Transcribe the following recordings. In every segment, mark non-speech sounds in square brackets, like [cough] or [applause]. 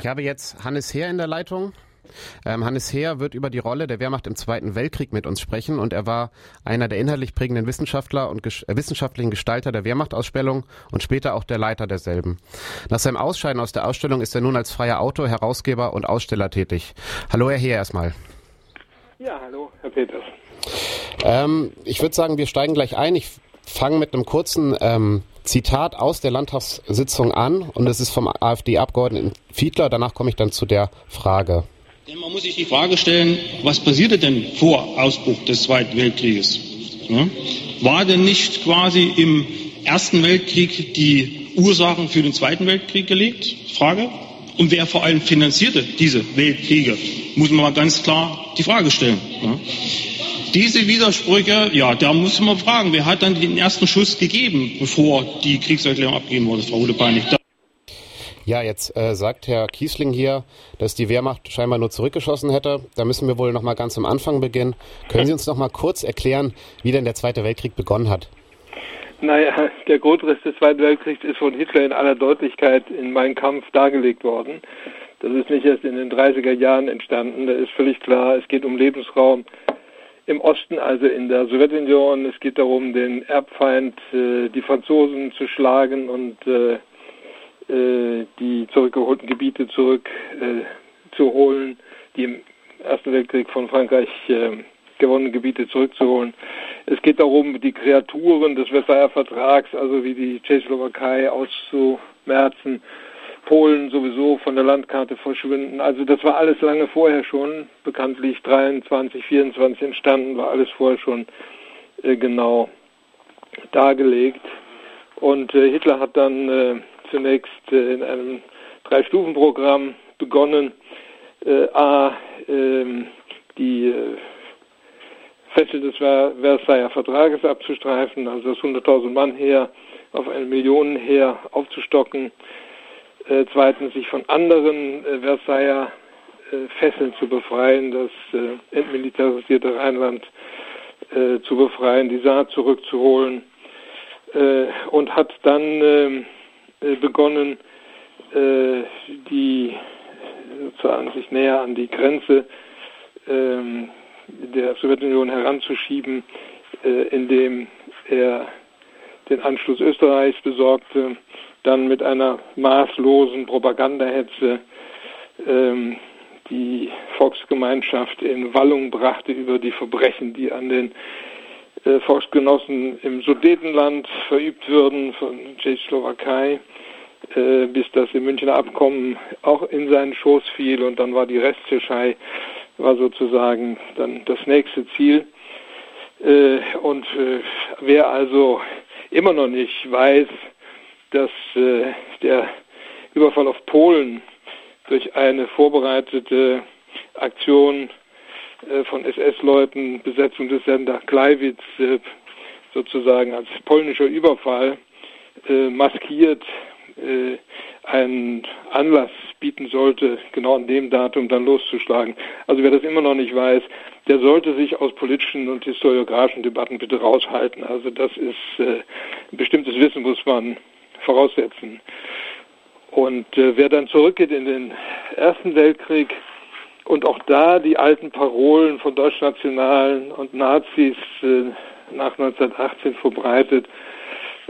Ich habe jetzt Hannes Heer in der Leitung. Ähm, Hannes Heer wird über die Rolle der Wehrmacht im Zweiten Weltkrieg mit uns sprechen und er war einer der inhaltlich prägenden Wissenschaftler und ges äh, wissenschaftlichen Gestalter der Wehrmachtausstellung und später auch der Leiter derselben. Nach seinem Ausscheiden aus der Ausstellung ist er nun als freier Autor, Herausgeber und Aussteller tätig. Hallo Herr Heer erstmal. Ja, hallo Herr Peters. Ähm, ich würde sagen, wir steigen gleich ein. Ich fange mit einem kurzen ähm, Zitat aus der Landtagssitzung an und es ist vom AfD-Abgeordneten Fiedler. Danach komme ich dann zu der Frage. Denn man muss sich die Frage stellen, was passierte denn vor Ausbruch des Zweiten Weltkrieges? Ja? War denn nicht quasi im Ersten Weltkrieg die Ursachen für den Zweiten Weltkrieg gelegt? Frage. Und wer vor allem finanzierte diese Weltkriege? Muss man mal ganz klar die Frage stellen. Ja? Diese Widersprüche, ja, da muss man fragen, wer hat dann den ersten Schuss gegeben, bevor die Kriegserklärung abgegeben wurde, Frau Hulepeinig? Ja, jetzt äh, sagt Herr Kiesling hier, dass die Wehrmacht scheinbar nur zurückgeschossen hätte. Da müssen wir wohl noch mal ganz am Anfang beginnen. Können Sie uns noch mal kurz erklären, wie denn der Zweite Weltkrieg begonnen hat? Naja, der Grundriss des Zweiten Weltkriegs ist von Hitler in aller Deutlichkeit in Mein Kampf dargelegt worden. Das ist nicht erst in den 30er Jahren entstanden. Da ist völlig klar, es geht um Lebensraum im Osten, also in der Sowjetunion. Es geht darum, den Erbfeind, äh, die Franzosen zu schlagen und äh, äh, die zurückgeholten Gebiete zurückzuholen, die im Ersten Weltkrieg von Frankreich gewonnenen Gebiete zurückzuholen. Es geht darum, die Kreaturen des Versailler Vertrags, also wie die Tschechoslowakei auszumerzen, Polen sowieso von der Landkarte verschwinden. Also das war alles lange vorher schon, bekanntlich 23, 24 entstanden, war alles vorher schon äh, genau dargelegt. Und äh, Hitler hat dann äh, zunächst äh, in einem Drei-Stufen-Programm begonnen, äh, A, ähm, die Fessel des Versailler Vertrages abzustreifen, also das 100.000 Mann Heer auf eine Million Heer aufzustocken, äh, zweitens sich von anderen äh, Versailler äh, Fesseln zu befreien, das äh, entmilitarisierte Rheinland äh, zu befreien, die Saat zurückzuholen. Äh, und hat dann ähm, äh, begonnen, die sozusagen sich näher an die Grenze ähm, der Sowjetunion heranzuschieben, äh, indem er den Anschluss Österreichs besorgte, dann mit einer maßlosen Propagandahetze ähm, die Volksgemeinschaft in Wallung brachte über die Verbrechen, die an den äh, Volksgenossen im Sudetenland verübt würden von Tschechoslowakei, äh, bis das im Münchner Abkommen auch in seinen Schoß fiel und dann war die Resttschechei war sozusagen dann das nächste Ziel. Äh, und äh, wer also immer noch nicht weiß, dass äh, der Überfall auf Polen durch eine vorbereitete Aktion von SS-Leuten, Besetzung des Sender Kleiwitz sozusagen als polnischer Überfall maskiert äh, einen Anlass bieten sollte, genau an dem Datum dann loszuschlagen. Also wer das immer noch nicht weiß, der sollte sich aus politischen und historiografischen Debatten bitte raushalten. Also das ist äh, ein bestimmtes Wissen muss man voraussetzen. Und äh, wer dann zurückgeht in den Ersten Weltkrieg und auch da die alten Parolen von Deutschnationalen und Nazis äh, nach 1918 verbreitet,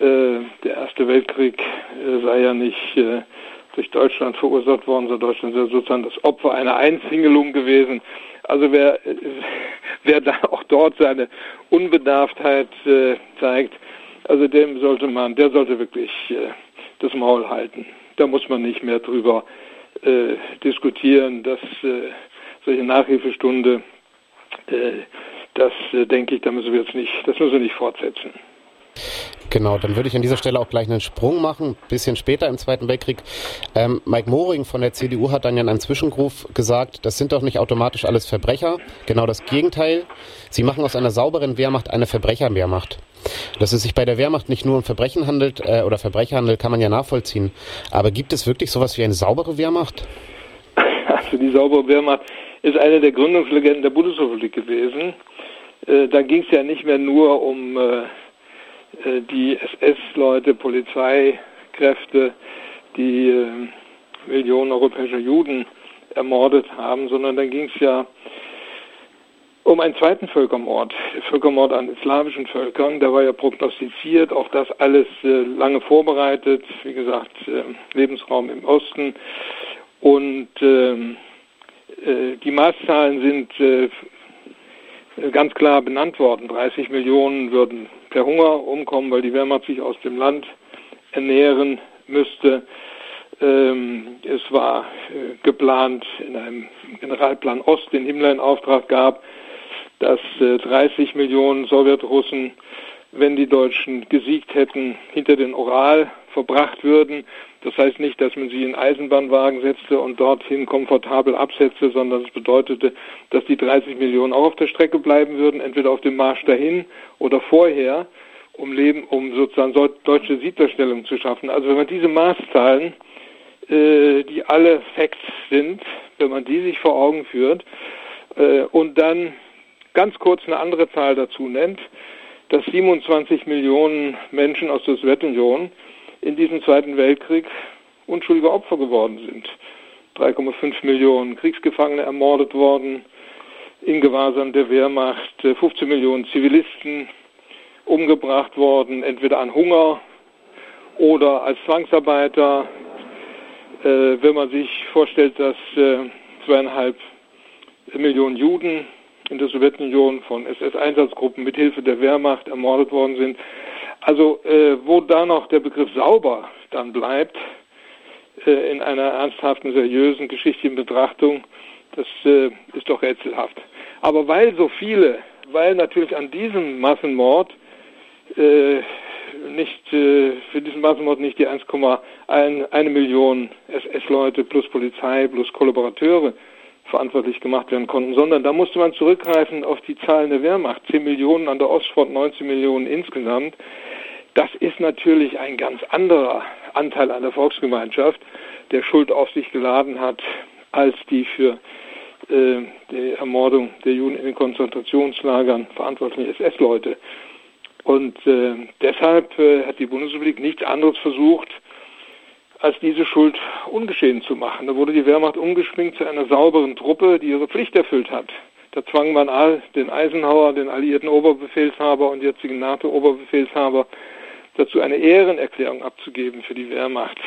äh, der Erste Weltkrieg äh, sei ja nicht äh, durch Deutschland verursacht worden, sondern Deutschland sei sozusagen das Opfer einer Einzingelung gewesen. Also wer, wer da auch dort seine Unbedarftheit zeigt, also dem sollte man, der sollte wirklich das Maul halten. Da muss man nicht mehr drüber diskutieren, dass solche Nachhilfestunde, das denke ich, da müssen wir jetzt nicht, das müssen wir nicht fortsetzen. Genau, dann würde ich an dieser Stelle auch gleich einen Sprung machen, ein bisschen später im Zweiten Weltkrieg. Ähm, Mike Moring von der CDU hat dann ja in einem Zwischenruf gesagt, das sind doch nicht automatisch alles Verbrecher. Genau das Gegenteil. Sie machen aus einer sauberen Wehrmacht eine Verbrecherwehrmacht. Dass es sich bei der Wehrmacht nicht nur um Verbrechen handelt äh, oder Verbrecherhandel, kann man ja nachvollziehen. Aber gibt es wirklich sowas wie eine saubere Wehrmacht? Also die saubere Wehrmacht ist eine der Gründungslegenden der Bundesrepublik gewesen. Äh, da ging es ja nicht mehr nur um äh, die SS-Leute, Polizeikräfte, die äh, Millionen europäischer Juden ermordet haben, sondern dann ging es ja um einen zweiten Völkermord, Völkermord an slawischen Völkern. Der war ja prognostiziert, auch das alles äh, lange vorbereitet, wie gesagt, äh, Lebensraum im Osten. Und ähm, äh, die Maßzahlen sind äh, ganz klar benannt worden. 30 Millionen würden per Hunger umkommen, weil die Wehrmacht sich aus dem Land ernähren müsste. Ähm, es war äh, geplant in einem Generalplan Ost, den Himmler in Auftrag gab, dass 30 äh, Millionen Sowjetrussen, wenn die Deutschen gesiegt hätten, hinter den Oral verbracht würden. Das heißt nicht, dass man sie in Eisenbahnwagen setzte und dorthin komfortabel absetzte, sondern es bedeutete, dass die 30 Millionen auch auf der Strecke bleiben würden, entweder auf dem Marsch dahin oder vorher, um, Leben, um sozusagen deutsche Siedlerstellung zu schaffen. Also wenn man diese Maßzahlen, äh, die alle Facts sind, wenn man die sich vor Augen führt äh, und dann ganz kurz eine andere Zahl dazu nennt, dass 27 Millionen Menschen aus der Sowjetunion in diesem Zweiten Weltkrieg unschuldige Opfer geworden sind. 3,5 Millionen Kriegsgefangene ermordet worden, in Gewahrsam der Wehrmacht, 15 Millionen Zivilisten umgebracht worden, entweder an Hunger oder als Zwangsarbeiter. Äh, wenn man sich vorstellt, dass äh, zweieinhalb Millionen Juden in der Sowjetunion von SS-Einsatzgruppen mit Hilfe der Wehrmacht ermordet worden sind. Also äh, wo da noch der Begriff sauber dann bleibt äh, in einer ernsthaften, seriösen geschichtlichen Betrachtung, das äh, ist doch rätselhaft. Aber weil so viele, weil natürlich an diesem Massenmord äh, nicht äh, für diesen Massenmord nicht die 1,1 Million SS-Leute plus Polizei plus Kollaborateure verantwortlich gemacht werden konnten, sondern da musste man zurückgreifen auf die Zahlen der Wehrmacht. 10 Millionen an der Ostfront, 19 Millionen insgesamt. Das ist natürlich ein ganz anderer Anteil an der Volksgemeinschaft, der Schuld auf sich geladen hat, als die für äh, die Ermordung der Juden in den Konzentrationslagern verantwortlichen SS-Leute. Und äh, deshalb äh, hat die Bundesrepublik nichts anderes versucht, als diese Schuld ungeschehen zu machen. Da wurde die Wehrmacht umgeschminkt zu einer sauberen Truppe, die ihre Pflicht erfüllt hat. Da zwang man all den Eisenhower, den alliierten Oberbefehlshaber und jetzigen NATO-Oberbefehlshaber dazu, eine Ehrenerklärung abzugeben für die Wehrmacht.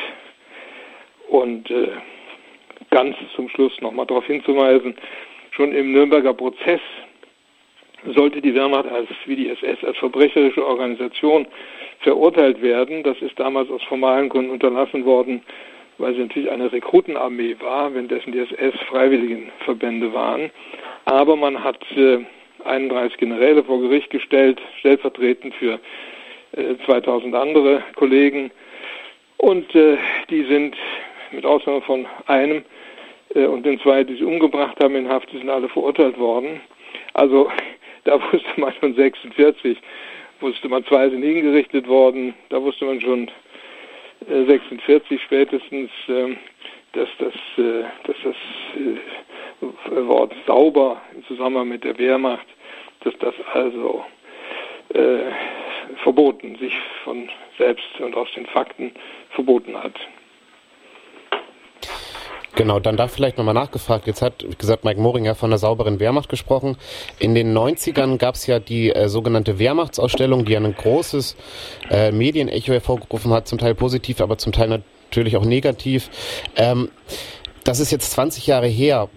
Und äh, ganz zum Schluss nochmal darauf hinzuweisen, schon im Nürnberger Prozess sollte die Wehrmacht als, wie die SS, als verbrecherische Organisation verurteilt werden. Das ist damals aus formalen Gründen unterlassen worden, weil sie natürlich eine Rekrutenarmee war, währenddessen die SS Freiwilligenverbände waren. Aber man hat äh, 31 Generäle vor Gericht gestellt, stellvertretend für äh, 2000 andere Kollegen. Und äh, die sind mit Ausnahme von einem äh, und den zwei, die sie umgebracht haben in Haft, die sind alle verurteilt worden. Also [laughs] da wusste man schon 46, wusste man, zwei sind hingerichtet worden, da wusste man schon äh, 46 spätestens, äh, dass das, äh, dass das äh, Wort sauber im Zusammenhang mit der Wehrmacht, dass das also äh, verboten, sich von selbst und aus den Fakten verboten hat. Genau, dann da vielleicht nochmal nachgefragt. Jetzt hat, wie gesagt, Mike Moringer von der sauberen Wehrmacht gesprochen. In den 90ern gab es ja die äh, sogenannte Wehrmachtsausstellung, die ein großes äh, Medienecho hervorgerufen hat, zum Teil positiv, aber zum Teil natürlich auch negativ. Ähm, das ist jetzt 20 Jahre her.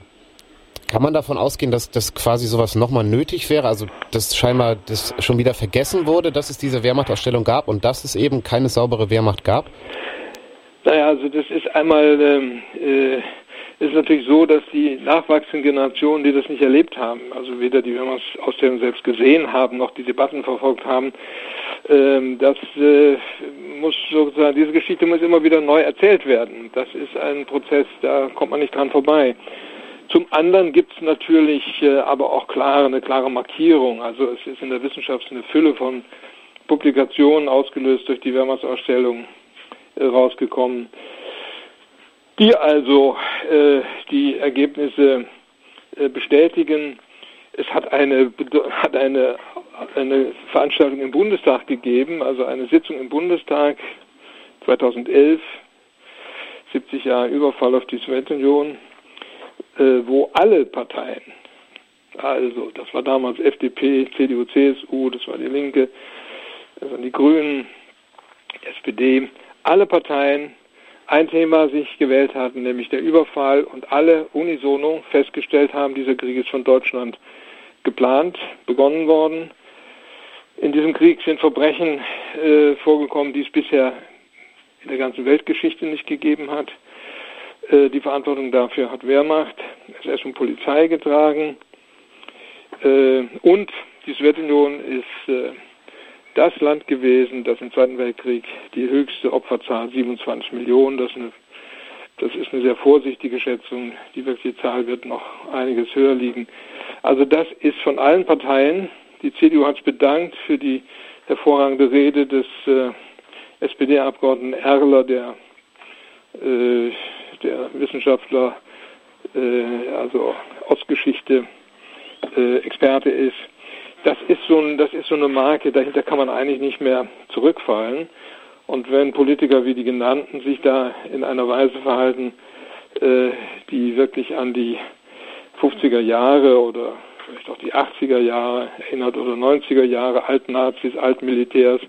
Kann man davon ausgehen, dass das quasi sowas nochmal nötig wäre? Also, dass scheinbar das schon wieder vergessen wurde, dass es diese Wehrmachtausstellung gab und dass es eben keine saubere Wehrmacht gab? Naja, also das ist einmal, ähm, äh, ist natürlich so, dass die nachwachsenden Generationen, die das nicht erlebt haben, also weder die Wehrmachtsausstellung selbst gesehen haben, noch die Debatten verfolgt haben, ähm, das äh, muss sozusagen, diese Geschichte muss immer wieder neu erzählt werden. Das ist ein Prozess, da kommt man nicht dran vorbei. Zum anderen gibt es natürlich äh, aber auch klare, eine klare Markierung. Also es ist in der Wissenschaft eine Fülle von Publikationen ausgelöst durch die Wehrmachtsausstellung rausgekommen, die also äh, die Ergebnisse äh, bestätigen. Es hat eine, hat eine, eine Veranstaltung im Bundestag gegeben, also eine Sitzung im Bundestag 2011. 70 Jahre Überfall auf die Sowjetunion, äh, wo alle Parteien, also das war damals FDP, CDU, CSU, das war die Linke, das waren die Grünen, SPD, alle Parteien ein Thema sich gewählt hatten, nämlich der Überfall und alle unisono festgestellt haben, dieser Krieg ist von Deutschland geplant, begonnen worden. In diesem Krieg sind Verbrechen äh, vorgekommen, die es bisher in der ganzen Weltgeschichte nicht gegeben hat. Äh, die Verantwortung dafür hat Wehrmacht, SS und Polizei getragen. Äh, und die Sowjetunion ist äh, das Land gewesen, das im Zweiten Weltkrieg die höchste Opferzahl, 27 Millionen, das ist eine, das ist eine sehr vorsichtige Schätzung. Die wirkliche Zahl wird noch einiges höher liegen. Also das ist von allen Parteien, die CDU hat es bedankt für die hervorragende Rede des äh, SPD-Abgeordneten Erler, der, äh, der Wissenschaftler, äh, also Ostgeschichte, äh, Experte ist das ist so ein, das ist so eine Marke, dahinter kann man eigentlich nicht mehr zurückfallen. Und wenn Politiker wie die genannten sich da in einer Weise verhalten, äh, die wirklich an die 50er Jahre oder vielleicht auch die 80er Jahre erinnert oder 90er Jahre, alten Nazis, alten Militärs,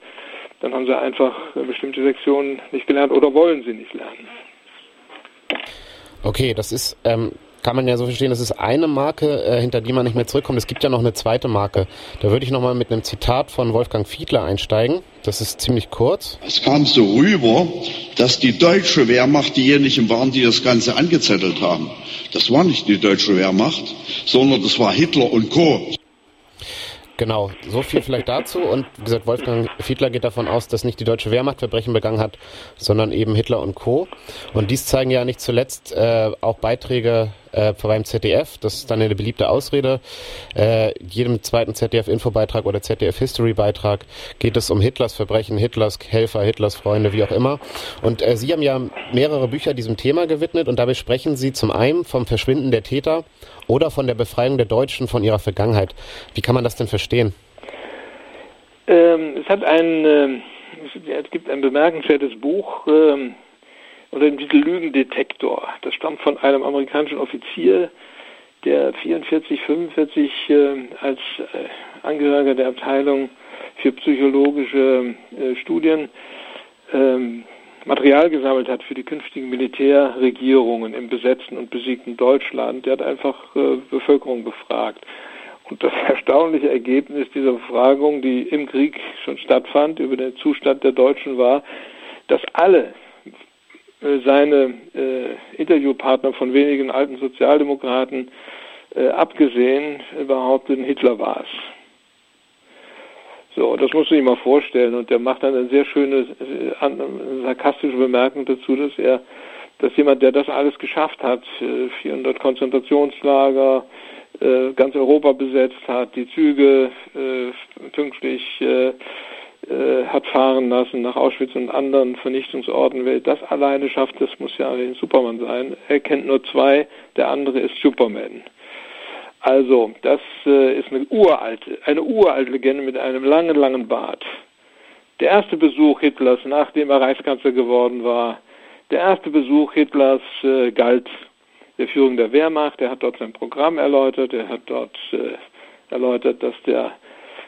dann haben sie einfach bestimmte Sektionen nicht gelernt oder wollen sie nicht lernen. Okay, das ist ähm, kann man ja so verstehen, das ist eine Marke, äh, hinter die man nicht mehr zurückkommt. Es gibt ja noch eine zweite Marke. Da würde ich nochmal mit einem Zitat von Wolfgang Fiedler einsteigen. Das ist ziemlich kurz. Es kam so rüber, dass die deutsche Wehrmacht diejenigen waren, die das Ganze angezettelt haben. Das war nicht die deutsche Wehrmacht, sondern das war Hitler und Co. Genau, so viel vielleicht dazu. Und wie gesagt, Wolfgang Fiedler geht davon aus, dass nicht die deutsche Wehrmacht Verbrechen begangen hat, sondern eben Hitler und Co. Und dies zeigen ja nicht zuletzt äh, auch Beiträge äh, beim ZDF. Das ist dann eine beliebte Ausrede. Äh, jedem zweiten ZDF-Infobeitrag oder ZDF-History-Beitrag geht es um Hitlers Verbrechen, Hitlers Helfer, Hitlers Freunde, wie auch immer. Und äh, Sie haben ja mehrere Bücher diesem Thema gewidmet und dabei sprechen Sie zum einen vom Verschwinden der Täter oder von der Befreiung der Deutschen von ihrer Vergangenheit. Wie kann man das denn verstehen? Ähm, es hat ein, äh, es gibt ein bemerkenswertes Buch ähm, unter dem Titel Lügendetektor. Das stammt von einem amerikanischen Offizier, der 44, 45 äh, als äh, Angehöriger der Abteilung für psychologische äh, Studien ähm, Material gesammelt hat für die künftigen Militärregierungen im besetzten und besiegten Deutschland. Der hat einfach äh, Bevölkerung befragt. Und das [laughs] erstaunliche Ergebnis dieser Befragung, die im Krieg schon stattfand, über den Zustand der Deutschen war, dass alle seine äh, Interviewpartner von wenigen alten Sozialdemokraten äh, abgesehen behaupteten, Hitler war es. So, das musst du dir mal vorstellen. Und der macht dann eine sehr schöne, äh, sarkastische Bemerkung dazu, dass er, dass jemand, der das alles geschafft hat, 400 Konzentrationslager, äh, ganz Europa besetzt hat, die Züge äh, pünktlich hat fahren lassen nach Auschwitz und anderen Vernichtungsorten. Wer das alleine schafft, das muss ja ein Superman sein. Er kennt nur zwei, der andere ist Superman. Also, das äh, ist eine uralte, eine uralte Legende mit einem langen, langen Bart. Der erste Besuch Hitlers, nachdem er Reichskanzler geworden war, der erste Besuch Hitlers äh, galt der Führung der Wehrmacht. Er hat dort sein Programm erläutert. Er hat dort äh, erläutert, dass der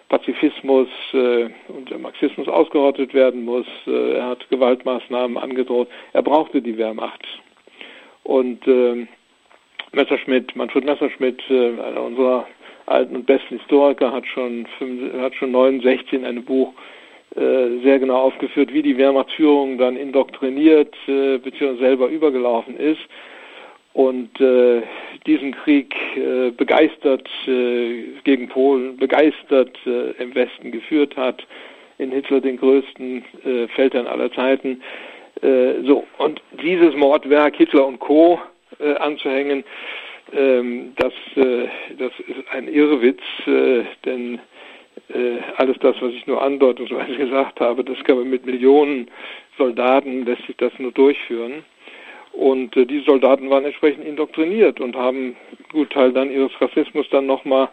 Pazifismus äh, und der Marxismus ausgerottet werden muss. Äh, er hat Gewaltmaßnahmen angedroht. Er brauchte die Wehrmacht. Und äh, Messerschmidt, Manfred Messerschmidt, äh, einer unserer alten und besten Historiker, hat schon, hat schon 69 in einem Buch sehr genau aufgeführt, wie die Wehrmachtsführung dann indoktriniert bzw. selber übergelaufen ist und äh, diesen Krieg äh, begeistert äh, gegen Polen, begeistert äh, im Westen geführt hat, in Hitler den größten äh, Feldherrn aller Zeiten. Äh, so, und dieses Mordwerk Hitler und Co anzuhängen, ähm, das, das ist ein Irrwitz, denn alles das, was ich nur andeutungsweise [laughs] gesagt habe, das kann man mit Millionen Soldaten, lässt sich das nur durchführen. Und äh, diese Soldaten waren entsprechend indoktriniert und haben gut Teil dann ihres Rassismus dann nochmal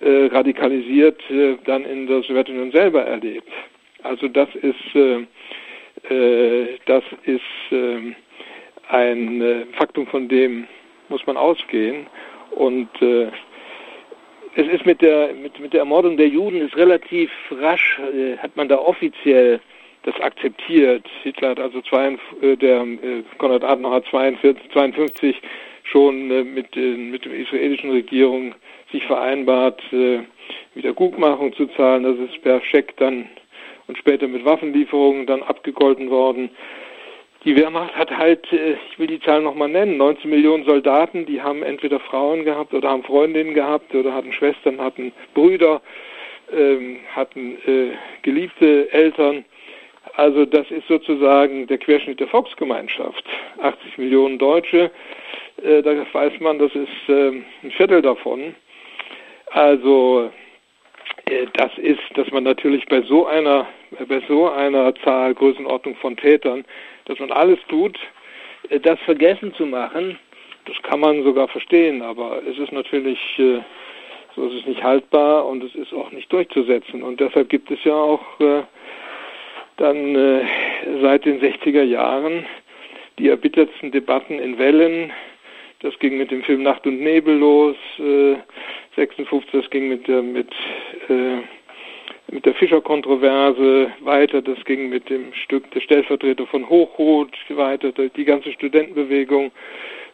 äh, radikalisiert, äh, dann in der Sowjetunion selber erlebt. Also das ist, äh, äh, das ist äh, ein äh, Faktum, von dem muss man ausgehen. Und äh, es ist mit der, mit, mit der Ermordung der Juden ist relativ rasch, äh, hat man da offiziell das akzeptiert. Hitler hat also zwei, äh, der äh, Konrad Adenauer 42, 52 schon äh, mit, mit der israelischen Regierung sich vereinbart, äh, Wiedergutmachung zu zahlen. Das ist per Scheck dann und später mit Waffenlieferungen dann abgegolten worden. Die Wehrmacht hat halt, äh, ich will die Zahl nochmal nennen, 19 Millionen Soldaten, die haben entweder Frauen gehabt oder haben Freundinnen gehabt oder hatten Schwestern, hatten Brüder, ähm, hatten äh, geliebte Eltern. Also das ist sozusagen der Querschnitt der Volksgemeinschaft. 80 Millionen Deutsche, äh, da weiß man, das ist äh, ein Viertel davon. Also äh, das ist, dass man natürlich bei so einer, bei so einer Zahl, Größenordnung von Tätern, dass man alles tut, äh, das vergessen zu machen, das kann man sogar verstehen, aber es ist natürlich, äh, so ist es nicht haltbar und es ist auch nicht durchzusetzen. Und deshalb gibt es ja auch dann seit den 60er Jahren die erbittertsten Debatten in Wellen. Das ging mit dem Film Nacht und Nebel los. 56, das ging mit der, mit, äh, mit der Fischer-Kontroverse weiter, das ging mit dem Stück der Stellvertreter von Hochroth weiter, die ganze Studentenbewegung,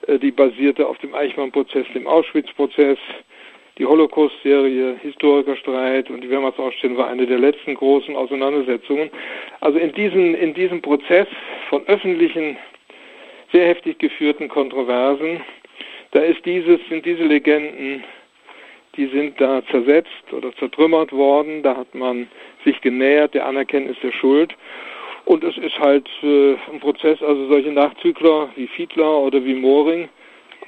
äh, die basierte auf dem Eichmann-Prozess, dem Auschwitz-Prozess, die Holocaust-Serie, Historikerstreit und die Wehrmachtsausstellung war eine der letzten großen Auseinandersetzungen. Also in diesem, in diesem Prozess von öffentlichen, sehr heftig geführten Kontroversen, da ist dieses, sind diese Legenden die sind da zersetzt oder zertrümmert worden. Da hat man sich genähert der Anerkenntnis der Schuld. Und es ist halt äh, ein Prozess, also solche Nachzügler wie Fiedler oder wie Moring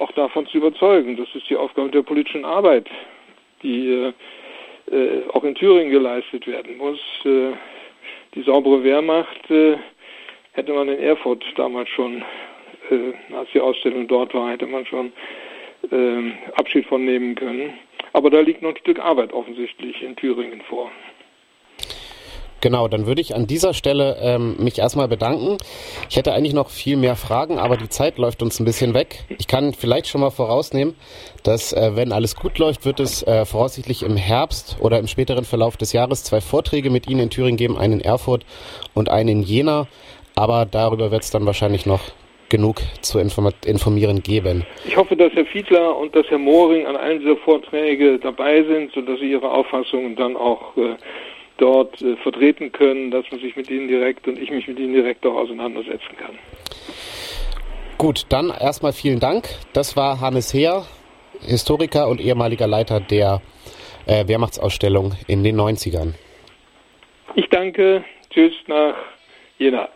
auch davon zu überzeugen. Das ist die Aufgabe der politischen Arbeit, die äh, äh, auch in Thüringen geleistet werden muss. Äh, die saubere Wehrmacht äh, hätte man in Erfurt damals schon, äh, als die Ausstellung dort war, hätte man schon Abschied von nehmen können. Aber da liegt noch ein Stück Arbeit offensichtlich in Thüringen vor. Genau, dann würde ich an dieser Stelle ähm, mich erstmal bedanken. Ich hätte eigentlich noch viel mehr Fragen, aber die Zeit läuft uns ein bisschen weg. Ich kann vielleicht schon mal vorausnehmen, dass äh, wenn alles gut läuft, wird es äh, voraussichtlich im Herbst oder im späteren Verlauf des Jahres zwei Vorträge mit Ihnen in Thüringen geben, einen in Erfurt und einen in Jena. Aber darüber wird es dann wahrscheinlich noch genug zu informieren geben. Ich hoffe, dass Herr Fiedler und dass Herr Mohring an allen dieser Vorträge dabei sind, sodass sie ihre Auffassungen dann auch äh, dort äh, vertreten können, dass man sich mit ihnen direkt und ich mich mit ihnen direkt auch auseinandersetzen kann. Gut, dann erstmal vielen Dank. Das war Hannes Heer, Historiker und ehemaliger Leiter der äh, Wehrmachtsausstellung in den 90ern. Ich danke. Tschüss nach Jena.